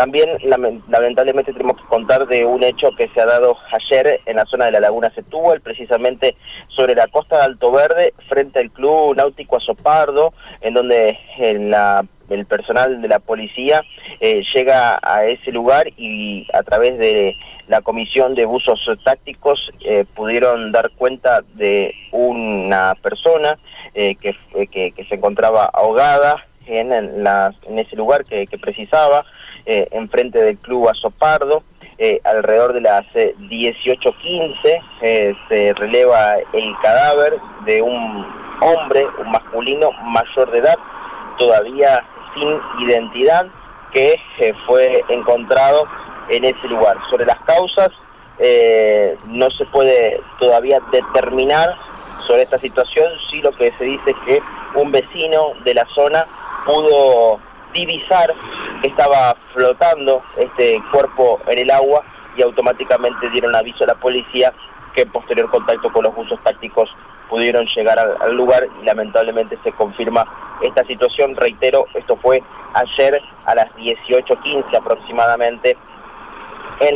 También lamentablemente tenemos que contar de un hecho que se ha dado ayer en la zona de la Laguna. Setúbal, precisamente sobre la costa de Alto Verde, frente al Club Náutico Azopardo, en donde el personal de la policía eh, llega a ese lugar y a través de la comisión de buzos tácticos eh, pudieron dar cuenta de una persona eh, que, que, se encontraba ahogada en, en ese lugar que, precisaba, enfrente del club Azopardo. alrededor de las 18.15 se releva el cadáver de un hombre, un masculino mayor de edad, todavía sin identidad que eh, fue encontrado en ese lugar. Sobre las causas eh, no se puede todavía determinar sobre esta situación, sí lo que se dice es que un vecino de la zona pudo divisar que estaba flotando este cuerpo en el agua y automáticamente dieron aviso a la policía que en posterior contacto con los buzos tácticos pudieron llegar al, lugar y lamentablemente se confirma esta situación. Reitero, esto fue ayer a las 18.15 aproximadamente